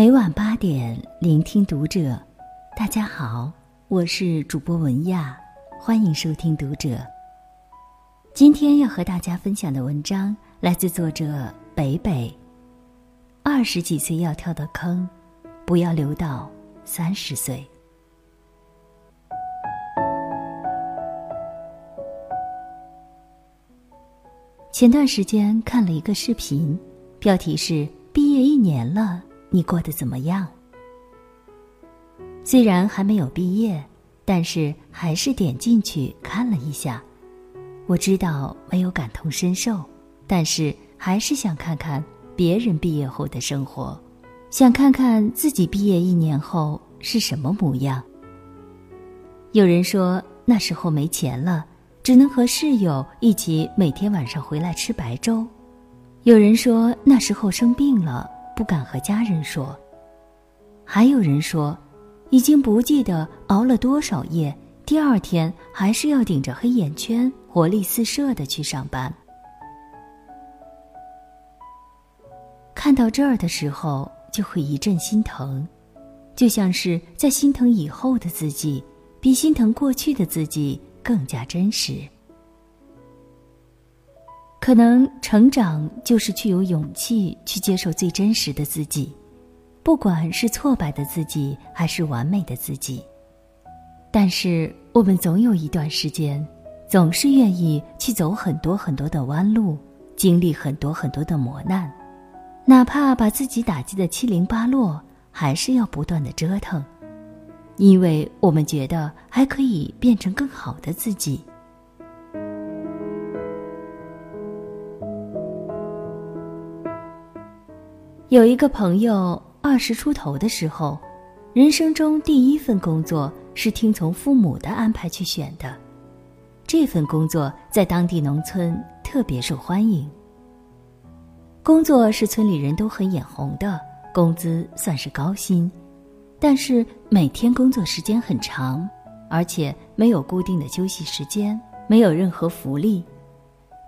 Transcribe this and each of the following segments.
每晚八点，聆听读者。大家好，我是主播文亚，欢迎收听读者。今天要和大家分享的文章来自作者北北。二十几岁要跳的坑，不要留到三十岁。前段时间看了一个视频，标题是“毕业一年了，你过得怎么样？”虽然还没有毕业，但是还是点进去看了一下。我知道没有感同身受，但是还是想看看别人毕业后的生活，想看看自己毕业一年后是什么模样。有人说那时候没钱了。只能和室友一起每天晚上回来吃白粥。有人说那时候生病了，不敢和家人说。还有人说，已经不记得熬了多少夜，第二天还是要顶着黑眼圈，活力四射的去上班。看到这儿的时候，就会一阵心疼，就像是在心疼以后的自己，比心疼过去的自己。更加真实。可能成长就是去有勇气去接受最真实的自己，不管是挫败的自己还是完美的自己。但是我们总有一段时间，总是愿意去走很多很多的弯路，经历很多很多的磨难，哪怕把自己打击的七零八落，还是要不断的折腾。因为我们觉得还可以变成更好的自己。有一个朋友二十出头的时候，人生中第一份工作是听从父母的安排去选的，这份工作在当地农村特别受欢迎。工作是村里人都很眼红的，工资算是高薪。但是每天工作时间很长，而且没有固定的休息时间，没有任何福利，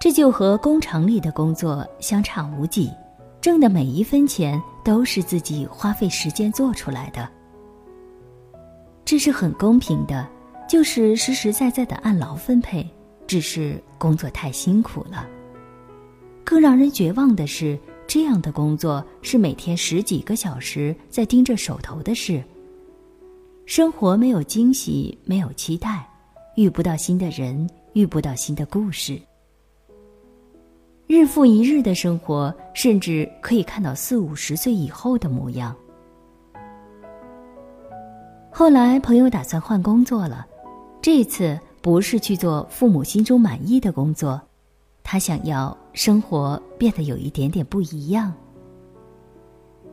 这就和工厂里的工作相差无几，挣的每一分钱都是自己花费时间做出来的。这是很公平的，就是实实在在的按劳分配，只是工作太辛苦了。更让人绝望的是。这样的工作是每天十几个小时在盯着手头的事。生活没有惊喜，没有期待，遇不到新的人，遇不到新的故事。日复一日的生活，甚至可以看到四五十岁以后的模样。后来朋友打算换工作了，这次不是去做父母心中满意的工作。他想要生活变得有一点点不一样。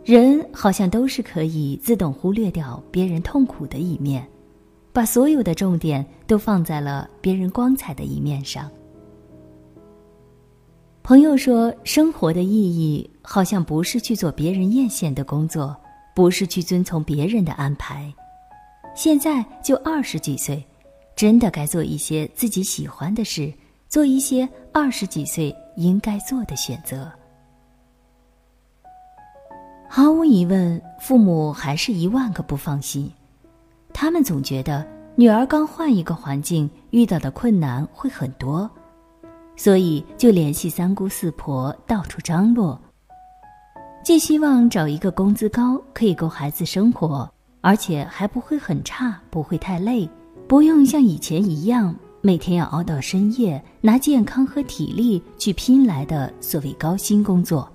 人好像都是可以自动忽略掉别人痛苦的一面，把所有的重点都放在了别人光彩的一面上。朋友说，生活的意义好像不是去做别人艳羡的工作，不是去遵从别人的安排。现在就二十几岁，真的该做一些自己喜欢的事。做一些二十几岁应该做的选择。毫无疑问，父母还是一万个不放心。他们总觉得女儿刚换一个环境，遇到的困难会很多，所以就联系三姑四婆到处张罗。既希望找一个工资高、可以够孩子生活，而且还不会很差、不会太累，不用像以前一样。每天要熬到深夜，拿健康和体力去拼来的所谓高薪工作，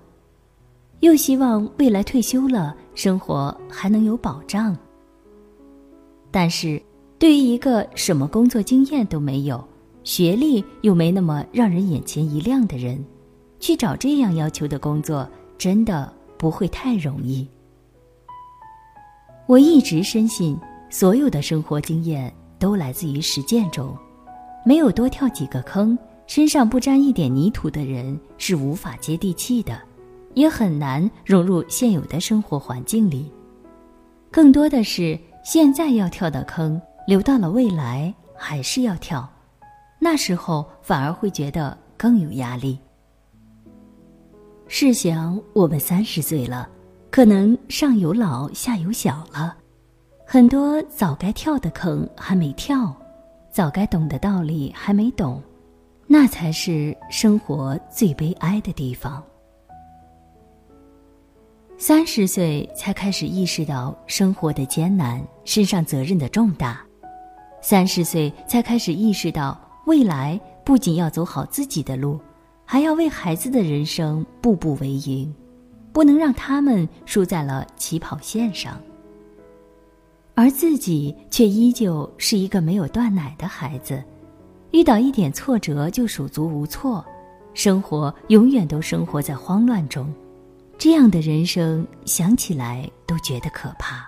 又希望未来退休了生活还能有保障。但是，对于一个什么工作经验都没有、学历又没那么让人眼前一亮的人，去找这样要求的工作，真的不会太容易。我一直深信，所有的生活经验都来自于实践中。没有多跳几个坑，身上不沾一点泥土的人是无法接地气的，也很难融入现有的生活环境里。更多的是现在要跳的坑，留到了未来还是要跳，那时候反而会觉得更有压力。试想，我们三十岁了，可能上有老下有小了，很多早该跳的坑还没跳，早该懂的道理还没懂，那才是生活最悲哀的地方。三十岁才开始意识到生活的艰难，身上责任的重大；三十岁才开始意识到未来不仅要走好自己的路，还要为孩子的人生步步为营，不能让他们输在了起跑线上。而自己却依旧是一个没有断奶的孩子，遇到一点挫折就手足无措，生活永远都生活在慌乱中。这样的人生，想起来都觉得可怕。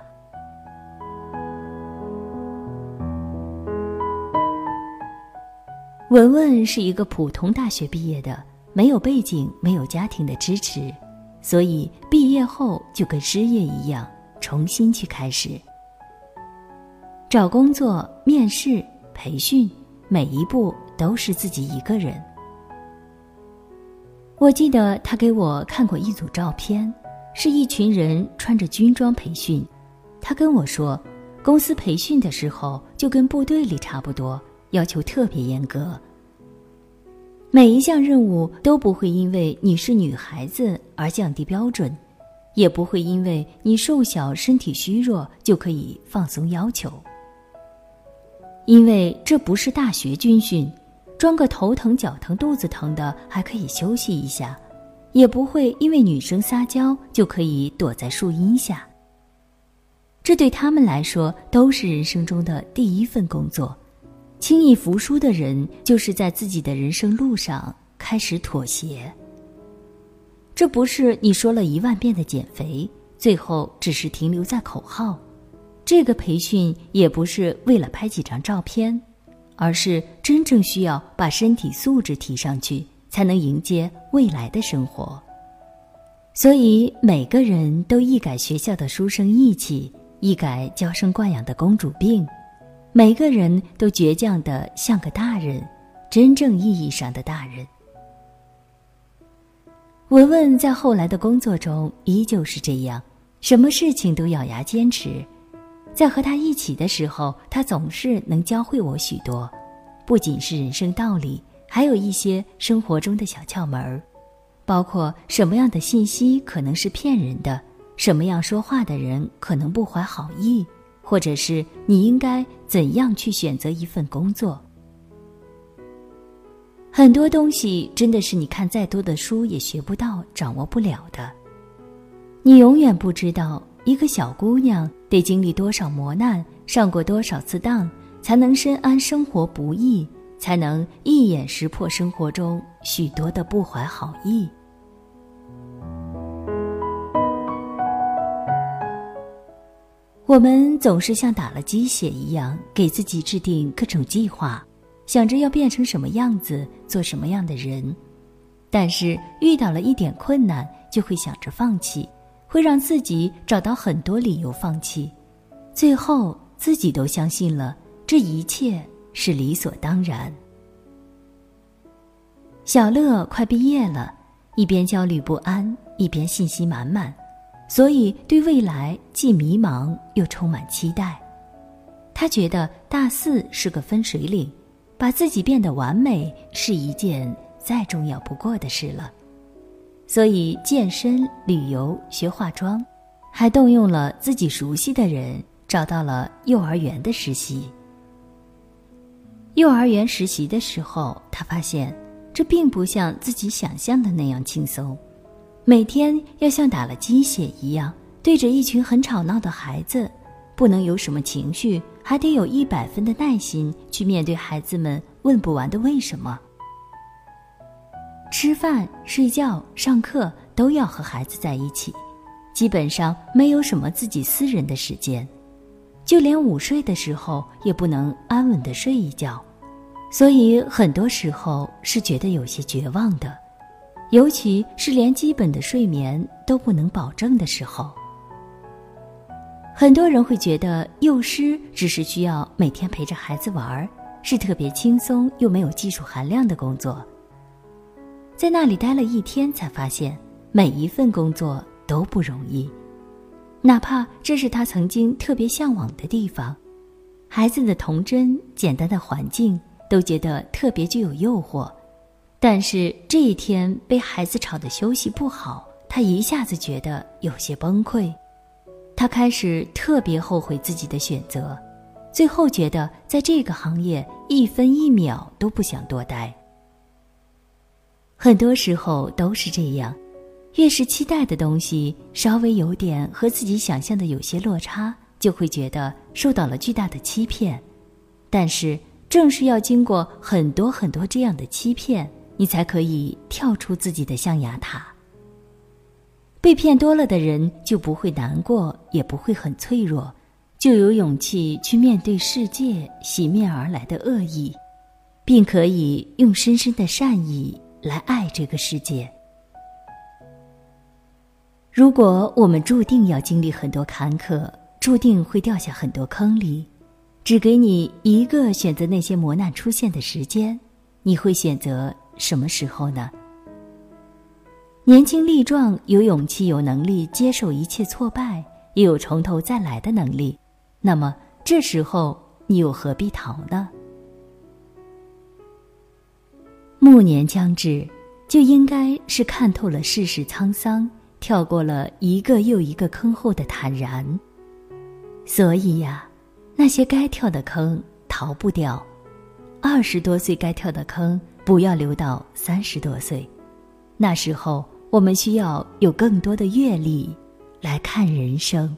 文文是一个普通大学毕业的，没有背景，没有家庭的支持，所以毕业后就跟失业一样，重新去开始找工作、面试、培训，每一步都是自己一个人。我记得他给我看过一组照片，是一群人穿着军装培训。他跟我说，公司培训的时候就跟部队里差不多，要求特别严格。每一项任务都不会因为你是女孩子而降低标准，也不会因为你瘦小、身体虚弱就可以放松要求，因为这不是大学军训。装个头疼、脚疼、肚子疼的还可以休息一下，也不会因为女生撒娇就可以躲在树荫下。这对他们来说都是人生中的第一份工作。轻易服输的人，就是在自己的人生路上开始妥协。这不是你说了一万遍的减肥，最后只是停留在口号。这个培训也不是为了拍几张照片。而是真正需要把身体素质提上去，才能迎接未来的生活。所以每个人都一改学校的书生意气，一改娇生惯养的公主病，每个人都倔强的像个大人，真正意义上的大人。文文在后来的工作中依旧是这样，什么事情都咬牙坚持。在和他一起的时候，他总是能教会我许多，不仅是人生道理，还有一些生活中的小窍门儿，包括什么样的信息可能是骗人的，什么样说话的人可能不怀好意，或者是你应该怎样去选择一份工作。很多东西真的是你看再多的书也学不到、掌握不了的，你永远不知道。一个小姑娘得经历多少磨难，上过多少次当，才能深谙生活不易，才能一眼识破生活中许多的不怀好意。我们总是像打了鸡血一样，给自己制定各种计划，想着要变成什么样子，做什么样的人，但是遇到了一点困难，就会想着放弃。会让自己找到很多理由放弃，最后自己都相信了这一切是理所当然。小乐快毕业了，一边焦虑不安，一边信心满满，所以对未来既迷茫又充满期待。他觉得大四是个分水岭，把自己变得完美是一件再重要不过的事了。所以，健身、旅游、学化妆，还动用了自己熟悉的人，找到了幼儿园的实习。幼儿园实习的时候，他发现这并不像自己想象的那样轻松，每天要像打了鸡血一样，对着一群很吵闹的孩子，不能有什么情绪，还得有一百分的耐心去面对孩子们问不完的为什么。吃饭、睡觉、上课都要和孩子在一起，基本上没有什么自己私人的时间，就连午睡的时候也不能安稳的睡一觉，所以很多时候是觉得有些绝望的，尤其是连基本的睡眠都不能保证的时候。很多人会觉得幼师只是需要每天陪着孩子玩，是特别轻松又没有技术含量的工作。在那里待了一天，才发现每一份工作都不容易，哪怕这是他曾经特别向往的地方。孩子的童真、简单的环境都觉得特别具有诱惑，但是这一天被孩子吵得休息不好，他一下子觉得有些崩溃。他开始特别后悔自己的选择，最后觉得在这个行业一分一秒都不想多待。很多时候都是这样，越是期待的东西，稍微有点和自己想象的有些落差。就会觉得受到了巨大的欺骗，但是正是要经过很多很多这样的欺骗，你才可以跳出自己的象牙塔。被骗多了的人就不会难过，也不会很脆弱，就有勇气去面对世界洗面而来的恶意，并可以用深深的善意来爱这个世界。如果我们注定要经历很多坎坷，注定会掉下很多坑里，只给你一个选择那些磨难出现的时间，你会选择什么时候呢？年轻力壮，有勇气、有能力接受一切挫败，也有从头再来的能力，那么这时候你又何必逃呢？暮年将至，就应该是看透了世事沧桑，跳过了一个又一个坑后的坦然。所以呀，那些该跳的坑逃不掉，二十多岁该跳的坑不要留到三十多岁，那时候我们需要有更多的阅历来看人生。